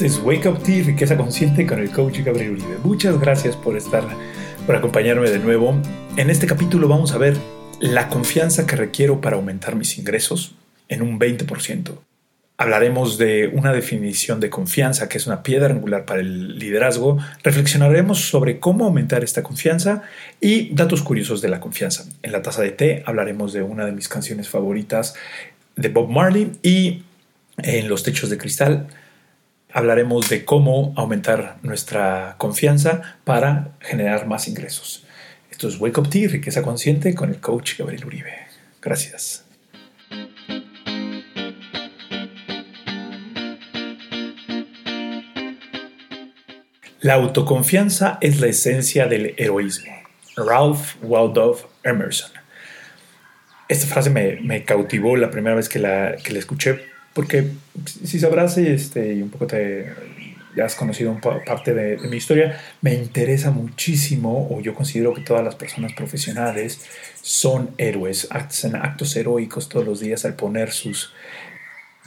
Este es Wake Up Tea, riqueza consciente con el coach Gabriel Uribe. Muchas gracias por estar, por acompañarme de nuevo. En este capítulo vamos a ver la confianza que requiero para aumentar mis ingresos en un 20%. Hablaremos de una definición de confianza que es una piedra angular para el liderazgo. Reflexionaremos sobre cómo aumentar esta confianza y datos curiosos de la confianza. En la taza de té hablaremos de una de mis canciones favoritas de Bob Marley y en los techos de cristal hablaremos de cómo aumentar nuestra confianza para generar más ingresos. Esto es Wake Up Tea, riqueza consciente con el coach Gabriel Uribe. Gracias. La autoconfianza es la esencia del heroísmo. Ralph Waldo Emerson. Esta frase me, cautivó la primera vez que que la escuché porque si sabrás este, y un poco te has conocido un parte de, mi historia, me interesa muchísimo, o yo considero que todas las personas profesionales son héroes, hacen actos heroicos todos los días al poner sus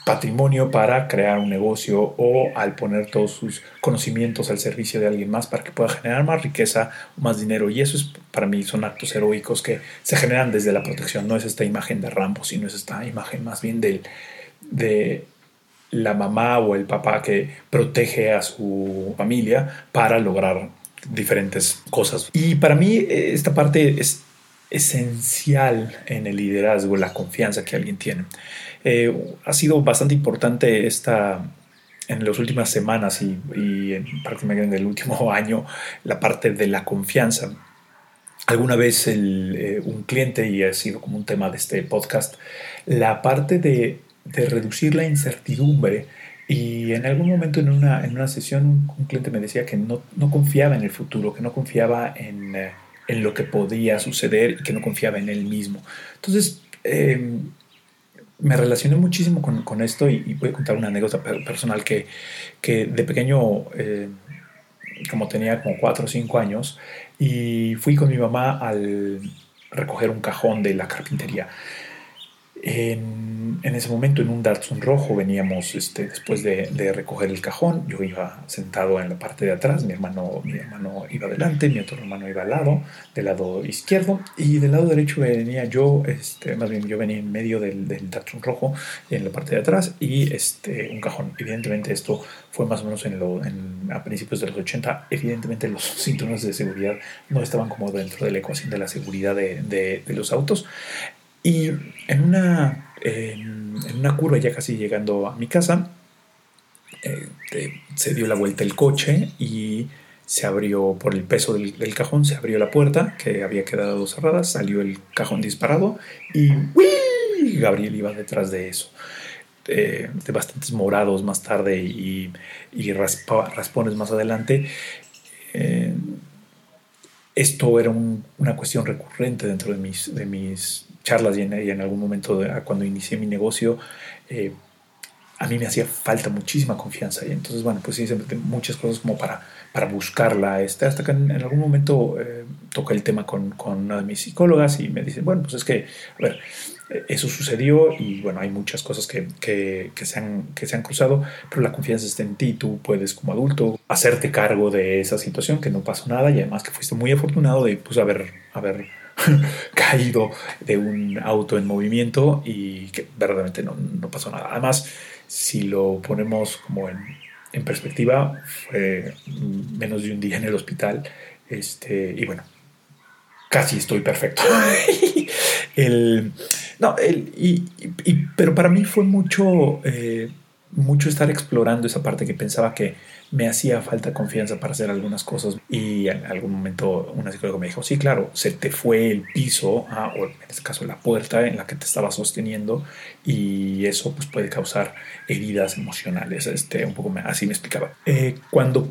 patrimonio para crear un negocio o al poner todos sus conocimientos al servicio de alguien más para que pueda generar más riqueza más dinero. Y eso es para mí son actos heroicos que se generan desde la protección. No es esta imagen de Rambo, sino es esta imagen más bien del, de la mamá o el papá que protege a su familia para lograr diferentes cosas. Y para mí eh, esta parte es esencial en el liderazgo, la confianza que alguien tiene. Eh, ha sido bastante importante esta, en las últimas semanas y, y en prácticamente en el último año la parte de la confianza. Alguna vez eh, un cliente, y ha sido como un tema de este podcast, la parte de de reducir la incertidumbre. Y en algún momento en una, en una sesión un, cliente me decía que no, no, confiaba en el futuro, que no confiaba en, eh, en, lo que podía suceder y que no confiaba en él mismo. Entonces, em, me relacioné muchísimo con, con esto y, voy a contar una anécdota personal que, que de pequeño, eh, como tenía como 4 o 5 años, y fui con mi mamá al recoger un cajón de la carpintería. Ese momento, en un Datsun rojo, veníamos este, después de, recoger el cajón. Yo iba sentado en la parte de atrás, mi hermano, mi hermano iba adelante, mi otro hermano iba al lado, del lado izquierdo, y del lado derecho venía yo, este, más bien yo venía en medio del, del Datsun rojo, en la parte de atrás, y este, un cajón. Evidentemente, esto fue más o menos en lo, a principios de los 80. Evidentemente, los cinturones de seguridad no estaban como dentro de la ecuación de la seguridad de, de, de los autos. Y en una, en, una curva, ya casi llegando a mi casa, eh, se dio la vuelta el coche y se abrió por el peso del, cajón, se abrió la puerta que había quedado cerrada, salió el cajón disparado y Gabriel iba detrás de eso. de bastantes morados más tarde y, raspones más adelante. Eh, esto era una cuestión recurrente dentro de mis charlas y en, algún momento cuando inicié mi negocio, eh, a mí me hacía falta muchísima confianza. Y entonces, bueno, pues hice muchas cosas como para, para buscarla. Este, hasta que en, algún momento eh, toqué el tema con, con, una de mis psicólogas y me dicen, bueno, pues es que, a ver, eso sucedió y bueno, hay muchas cosas que, que, que, se han, que se han cruzado, pero la confianza está en ti. Tú puedes como adulto hacerte cargo de esa situación, que no pasó nada y además que fuiste muy afortunado de pues haber... haber caído de un auto en movimiento y que verdaderamente no, no pasó nada. Además, si lo ponemos como en, en, perspectiva, fue menos de un día en el hospital este, y bueno, casi estoy perfecto. el, no, el, y, y, pero para mí fue mucho, eh, mucho estar explorando esa parte que pensaba que me hacía falta confianza para hacer algunas cosas y en algún momento una psicóloga me dijo, sí, claro, se te fue el piso, ah, o en este caso la puerta en la que te estaba sosteniendo y eso pues, puede causar heridas emocionales, este, un poco así me explicaba. Eh, cuando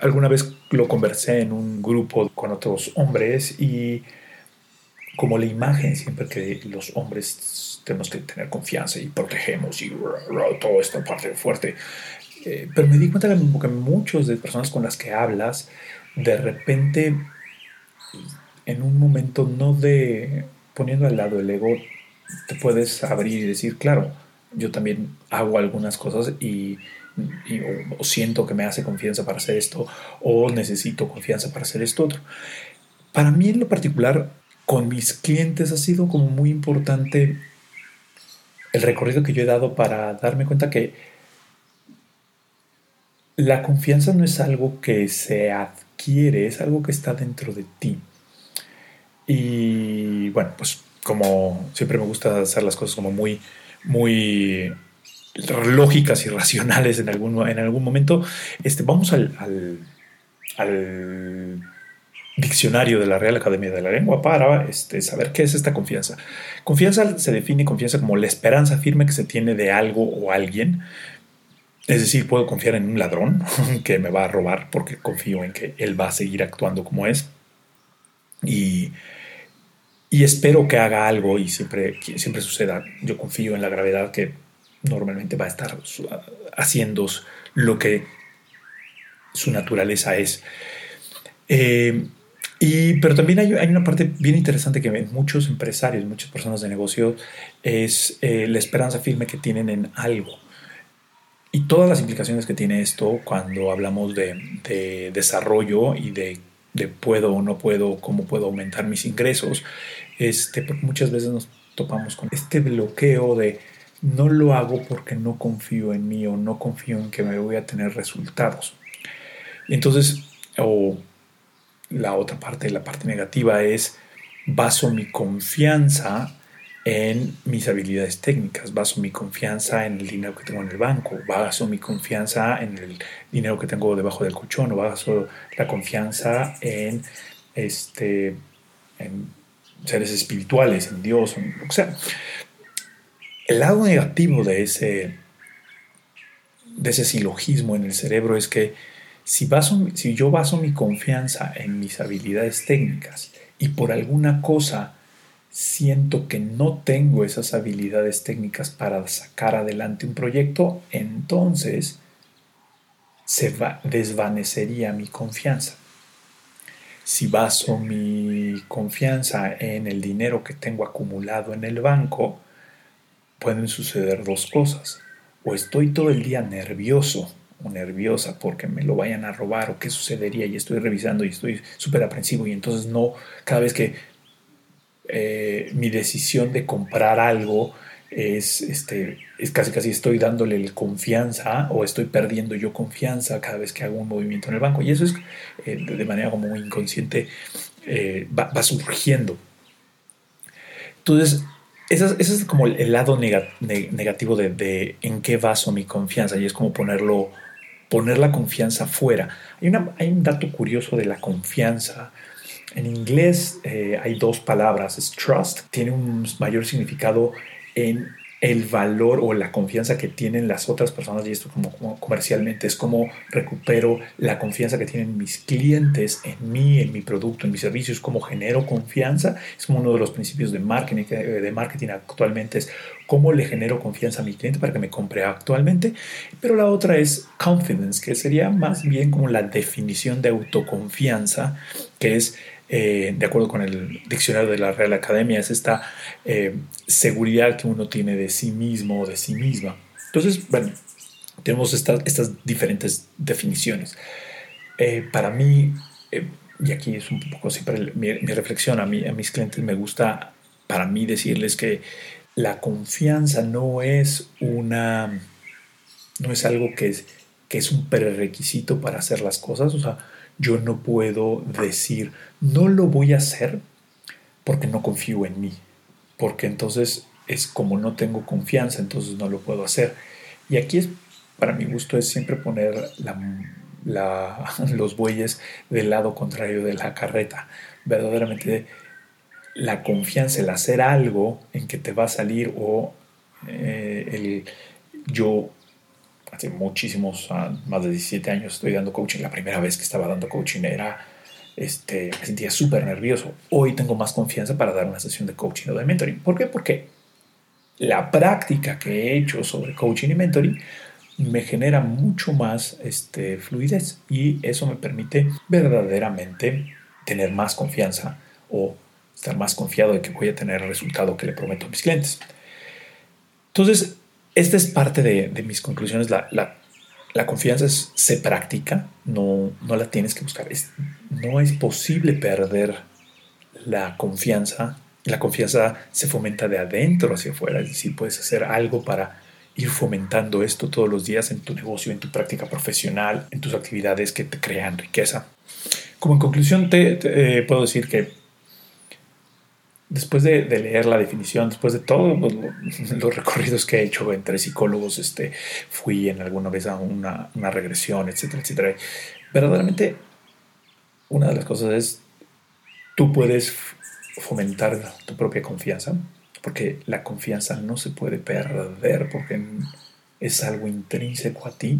alguna vez lo conversé en un grupo con otros hombres y como la imagen siempre que los hombres tenemos que tener confianza y protegemos y toda esta parte fuerte eh, pero me di cuenta que muchos de personas con las que hablas, de repente, en un momento no de poniendo al lado el ego, te puedes abrir y decir, claro, yo también hago algunas cosas y, o, siento que me hace confianza para hacer esto, o necesito confianza para hacer esto otro. Para mí en lo particular, con mis clientes ha sido como muy importante el recorrido que yo he dado para darme cuenta que la confianza no es algo que se adquiere, es algo que está dentro de ti. Y bueno, pues como siempre me gusta hacer las cosas como muy, muy lógicas y racionales en algún, en algún momento, este, vamos al, al, diccionario de la Real Academia de la Lengua para este, saber qué es esta confianza. Confianza se define confianza como la esperanza firme que se tiene de algo o alguien. Es decir, puedo confiar en un ladrón que me va a robar porque confío en que él va a seguir actuando como es. Y y espero que haga algo y siempre, siempre suceda. Yo confío en la gravedad que normalmente va a estar haciendo lo que su naturaleza es. Eh, y, pero también hay, hay, una parte bien interesante que muchos empresarios, muchas personas de negocio, es eh, la esperanza firme que tienen en algo. Y todas las implicaciones que tiene esto cuando hablamos de, de desarrollo y de de puedo o no puedo, cómo puedo aumentar mis ingresos, este, porque muchas veces nos topamos con este bloqueo de no lo hago porque no confío en mí o no confío en que me voy a tener resultados. Entonces, o la otra parte, la parte negativa es baso mi confianza en mis habilidades técnicas, baso mi confianza en el dinero que tengo en el banco, baso mi confianza en el dinero que tengo debajo del colchón, o baso la confianza en, este, en seres espirituales, en Dios, o sea. El lado negativo de ese, de ese silogismo en el cerebro es que si, baso, si yo baso mi confianza en mis habilidades técnicas y por alguna cosa siento que no tengo esas habilidades técnicas para sacar adelante un proyecto, entonces se va, desvanecería mi confianza. Si baso mi confianza en el dinero que tengo acumulado en el banco, pueden suceder dos cosas. O estoy todo el día nervioso nerviosa porque me lo vayan a robar o qué sucedería y estoy revisando y estoy súper aprensivo y entonces no, cada vez que eh, mi decisión de comprar algo es, este, es casi casi estoy dándole confianza o estoy perdiendo yo confianza cada vez que hago un movimiento en el banco. Y eso es eh, de manera como muy inconsciente, eh, va, surgiendo. Entonces, ese es, como el, lado negativo de, de, en qué baso mi confianza y es como ponerlo, poner la confianza fuera. Hay, hay un dato curioso de la confianza en inglés eh, hay dos palabras, es trust, tiene un mayor significado en el valor o la confianza que tienen las otras personas y esto como, comercialmente es como recupero la confianza que tienen mis clientes en mí, en mi producto, en mis servicios, como genero confianza, es uno de los principios de marketing, de marketing actualmente es cómo le genero confianza a mi cliente para que me compre actualmente, pero la otra es confidence, que sería más bien como la definición de autoconfianza, que es eh, de acuerdo con el diccionario de la Real Academia, es esta eh, seguridad que uno tiene de sí mismo o de sí misma. Entonces, bueno, tenemos estas, estas diferentes definiciones. Eh, para mí, y aquí es un poco siempre mi, reflexión, a, mí, a mis clientes me gusta para mí decirles que la confianza no es una, no es algo que es, que es un prerequisito para hacer las cosas, o sea, yo no puedo decir, no lo voy a hacer porque no confío en mí, porque entonces es como no tengo confianza, entonces no lo puedo hacer. Y aquí es, para mi gusto, es siempre poner los bueyes del lado contrario de la carreta. Verdaderamente la confianza, el hacer algo en que te va a salir o eh, el yo hace muchísimos, ah, más de 17 años estoy dando coaching. La primera vez que estaba dando coaching era, este, me sentía súper nervioso. Hoy tengo más confianza para dar una sesión de coaching o de mentoring. ¿Por qué? Porque la práctica que he hecho sobre coaching y mentoring me genera mucho más este, fluidez y eso me permite verdaderamente tener más confianza o estar más confiado de que voy a tener el resultado que le prometo a mis clientes. Entonces, esta es parte de, mis conclusiones, la, confianza se practica, no, no la tienes que buscar. no es posible perder la confianza. La confianza se fomenta de adentro hacia afuera, es decir, puedes hacer algo para ir fomentando esto todos los días en tu negocio, en tu práctica profesional, en tus actividades que te crean riqueza. Como en conclusión, te, eh, puedo decir que después de, leer la definición, después de todos los, recorridos que he hecho entre psicólogos, este, fui en alguna vez a una, una regresión, etcétera, etcétera. Verdaderamente, una de las cosas es, tú puedes fomentar tu propia confianza, porque la confianza no se puede perder, porque es algo intrínseco a ti.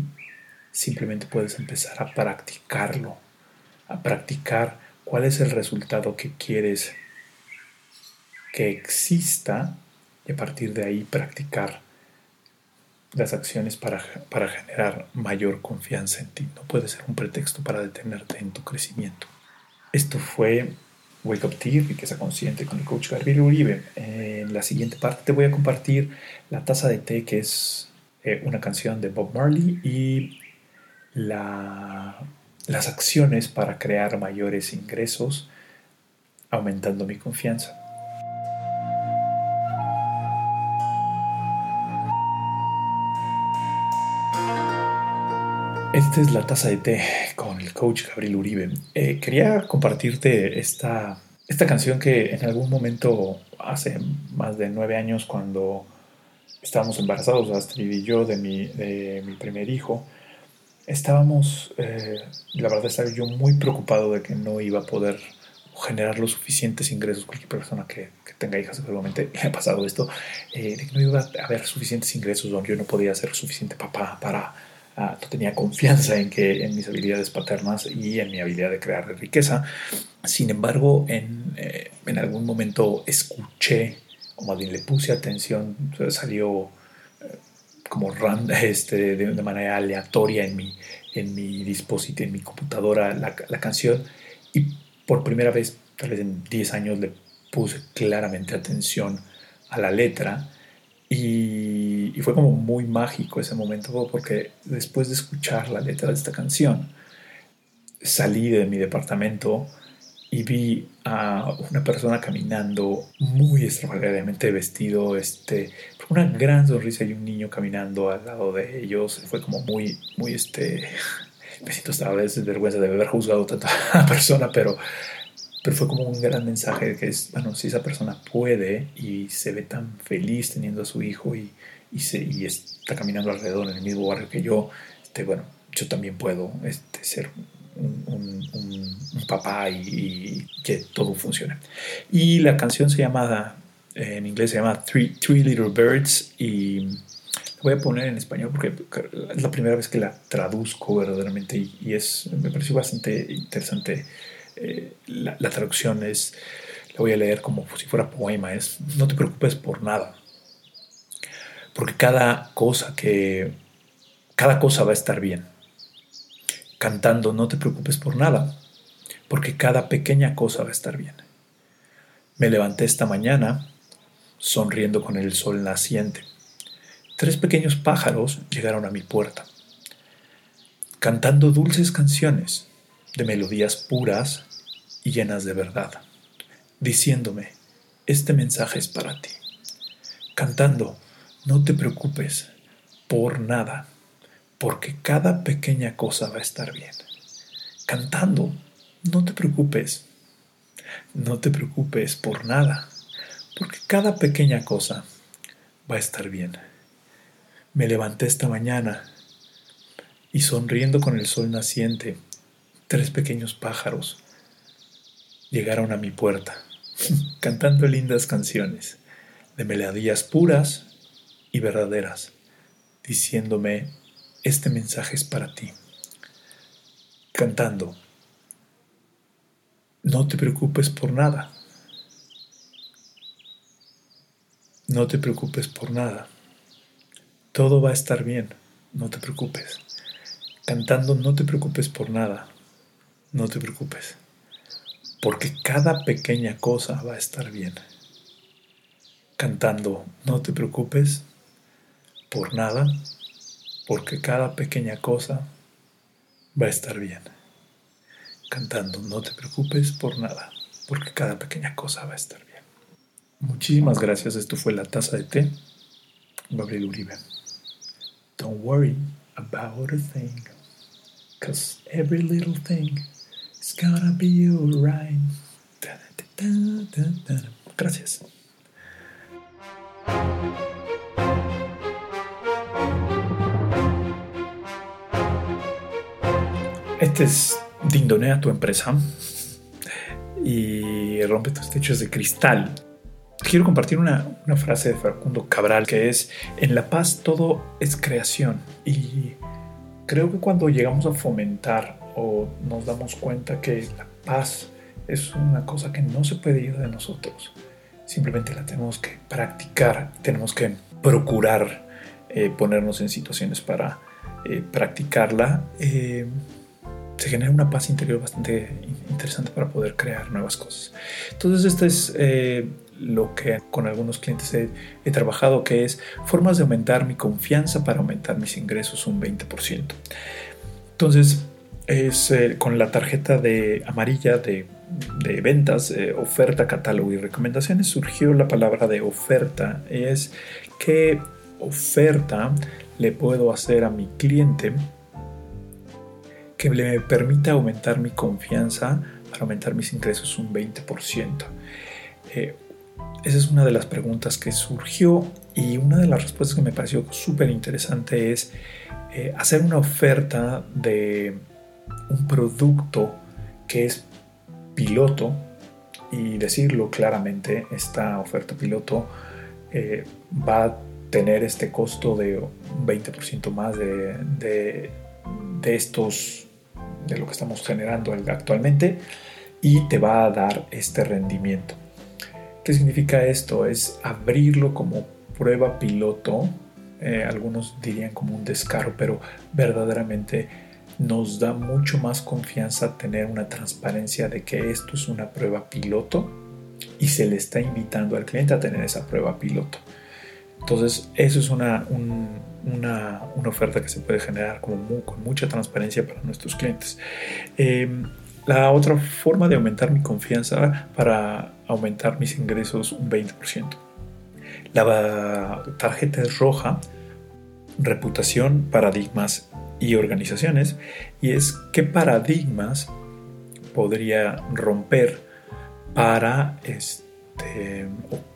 Simplemente puedes empezar a practicarlo, a practicar cuál es el resultado que quieres que exista y a partir de ahí practicar las acciones para, para generar mayor confianza en ti. No puede ser un pretexto para detenerte en tu crecimiento. Esto fue Wake Up Tea, riqueza consciente con el coach Gabriel Uribe. En la siguiente parte te voy a compartir La taza de té, que es eh, una canción de Bob Marley, y la, las acciones para crear mayores ingresos, aumentando mi confianza. Esta es la taza de té con el coach Gabriel Uribe. Eh, quería compartirte esta, esta canción que en algún momento, hace más de nueve años, cuando estábamos embarazados, Astrid y yo, de mi, de mi primer hijo, estábamos, eh, la verdad estaba yo muy preocupado de que no iba a poder generar los suficientes ingresos, cualquier persona que, que tenga hijas seguramente le ha pasado esto, eh, de que no iba a haber suficientes ingresos donde yo no podía ser suficiente papá para Ah, no tenía confianza en, que, en mis habilidades paternas y en mi habilidad de crear riqueza. Sin embargo, en, eh, en algún momento escuché, o más bien le puse atención, salió eh, como este, de, manera aleatoria en mi, en mi dispositivo, en mi computadora, la, la canción, y por primera vez, tal vez en 10 años, le puse claramente atención a la letra y, fue como muy mágico ese momento porque después de escuchar la letra de esta canción, salí de mi departamento y vi a una persona caminando muy extraordinariamente vestido, este, una gran sonrisa y un niño caminando al lado de ellos. Fue como muy, muy, este, me siento esta vez vergüenza de haber juzgado tanta persona, pero pero fue como un gran mensaje que es, bueno, si esa persona puede y se ve tan feliz teniendo a su hijo y, y, se, y está caminando alrededor en el mismo barrio que yo, este, bueno, yo también puedo este, ser un, un, papá y, que todo funcione. Y la canción se llama, en inglés se llama Three, Three Little Birds y la voy a poner en español porque es la primera vez que la traduzco verdaderamente y, y es, me pareció bastante interesante eh, la, traducción es, la voy a leer como si fuera poema, es no te preocupes por nada, porque cada cosa que, cada cosa va a estar bien. Cantando, no te preocupes por nada, porque cada pequeña cosa va a estar bien. Me levanté esta mañana sonriendo con el sol naciente. Tres pequeños pájaros llegaron a mi puerta, cantando dulces canciones de melodías puras y llenas de verdad, diciéndome, este mensaje es para ti, cantando, no te preocupes por nada, porque cada pequeña cosa va a estar bien, cantando, no te preocupes, no te preocupes por nada, porque cada pequeña cosa va a estar bien. Me levanté esta mañana y sonriendo con el sol naciente, tres pequeños pájaros llegaron a mi puerta, cantando lindas canciones, de melodías puras y verdaderas, diciéndome, este mensaje es para ti. Cantando, no te preocupes por nada. No te preocupes por nada. Todo va a estar bien, no te preocupes. Cantando, no te preocupes por nada no te preocupes, porque cada pequeña cosa va a estar bien. Cantando, no te preocupes por nada, porque cada pequeña cosa va a estar bien. Cantando, no te preocupes por nada, porque cada pequeña cosa va a estar bien. Muchísimas gracias, esto fue La Taza de Té, Gabriel Uribe. Don't worry about a thing, cause every little thing is gonna be alright. Gracias. Este es Dindonea tu empresa y rompe tus techos de cristal. Quiero compartir una, una, frase de Facundo Cabral que es, en la paz todo es creación y creo que cuando llegamos a fomentar o nos damos cuenta que la paz es una cosa que no se puede ir de nosotros, simplemente la tenemos que practicar, tenemos que procurar eh, ponernos en situaciones para eh, practicarla. Eh, se genera una paz interior bastante interesante para poder crear nuevas cosas. Entonces, esto es lo que con algunos clientes he, trabajado, que es formas de aumentar mi confianza para aumentar mis ingresos un 20%. Entonces, es con la tarjeta de amarilla de de ventas, eh, oferta, catálogo y recomendaciones, surgió la palabra de oferta. Es qué oferta le puedo hacer a mi cliente que le permita aumentar mi confianza para aumentar mis ingresos un 20%. Eh, esa es una de las preguntas que surgió y una de las respuestas que me pareció súper interesante es eh, hacer una oferta de un producto que es piloto y decirlo claramente, esta oferta piloto eh, va a tener este costo de un 20% más de, de, estos, de lo que estamos generando actualmente y te va a dar este rendimiento. ¿Qué significa esto? Es abrirlo como prueba piloto, eh, algunos dirían como un descaro, pero verdaderamente nos da mucho más confianza tener una transparencia de que esto es una prueba piloto y se le está invitando al cliente a tener esa prueba piloto. Entonces, eso es una, una, oferta que se puede generar como con mucha transparencia para nuestros clientes. Em, la otra forma de aumentar mi confianza para aumentar mis ingresos un 20%. La tarjeta es roja, reputación, paradigmas y organizaciones y es qué paradigmas podría romper para este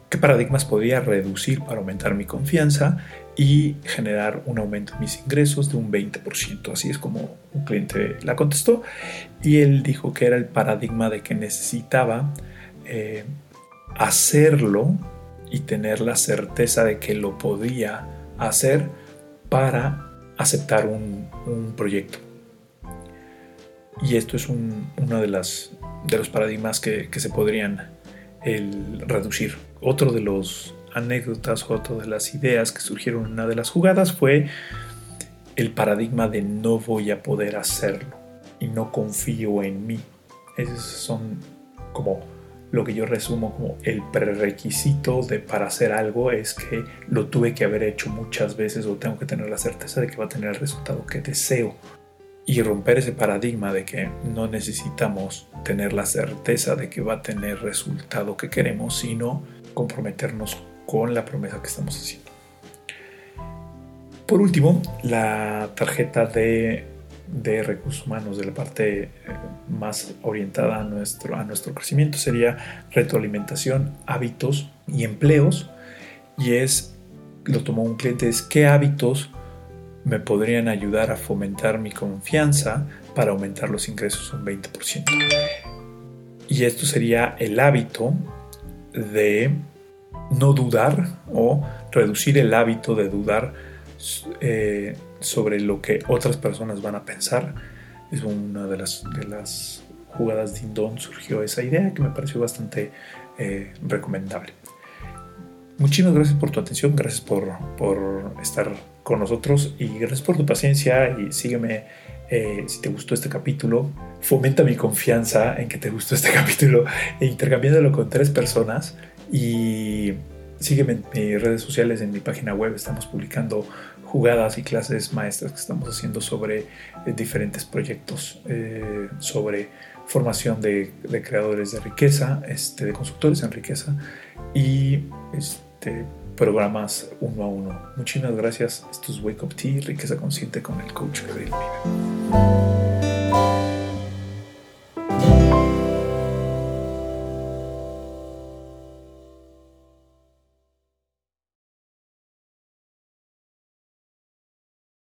qué paradigmas podría reducir para aumentar mi confianza y generar un aumento en mis ingresos de un 20%. Así es como un cliente la contestó y él dijo que era el paradigma de que necesitaba eh, hacerlo y tener la certeza de que lo podía hacer para aceptar un, proyecto. Y esto es uno de, las, de los paradigmas que, se podrían reducir. Otro de los anécdotas, otro de las ideas que surgieron en una de las jugadas fue el paradigma de no voy a poder hacerlo y no confío en mí. Esos son como lo que yo resumo como el prerequisito de para hacer algo es que lo tuve que haber hecho muchas veces o tengo que tener la certeza de que va a tener el resultado que deseo y romper ese paradigma de que no necesitamos tener la certeza de que va a tener el resultado que queremos, sino comprometernos con la promesa que estamos haciendo. Por último, la tarjeta de recursos humanos, de la parte eh, más orientada a nuestro, a nuestro crecimiento, sería retroalimentación, hábitos y empleos. Y es, lo tomó un cliente, es qué hábitos me podrían ayudar a fomentar mi confianza para aumentar los ingresos un 20%. Y esto sería el hábito de no dudar o reducir el hábito de dudar eh, sobre lo que otras personas van a pensar. Es una de las, de las jugadas de Indon surgió esa idea que me pareció bastante eh, recomendable. Muchísimas gracias por tu atención, gracias por, por, estar con nosotros y gracias por tu paciencia y sígueme eh, si te gustó este capítulo. Fomenta mi confianza en que te gustó este capítulo e intercambiándolo con tres personas y sígueme en mis redes sociales, en mi página web, estamos publicando jugadas y clases maestras que estamos haciendo sobre eh, diferentes proyectos, eh, sobre formación de, creadores de riqueza, este, de constructores en riqueza y este, programas uno a uno. Muchísimas gracias. Esto es Wake Up Tea, riqueza consciente con el coach Gabriel Vive.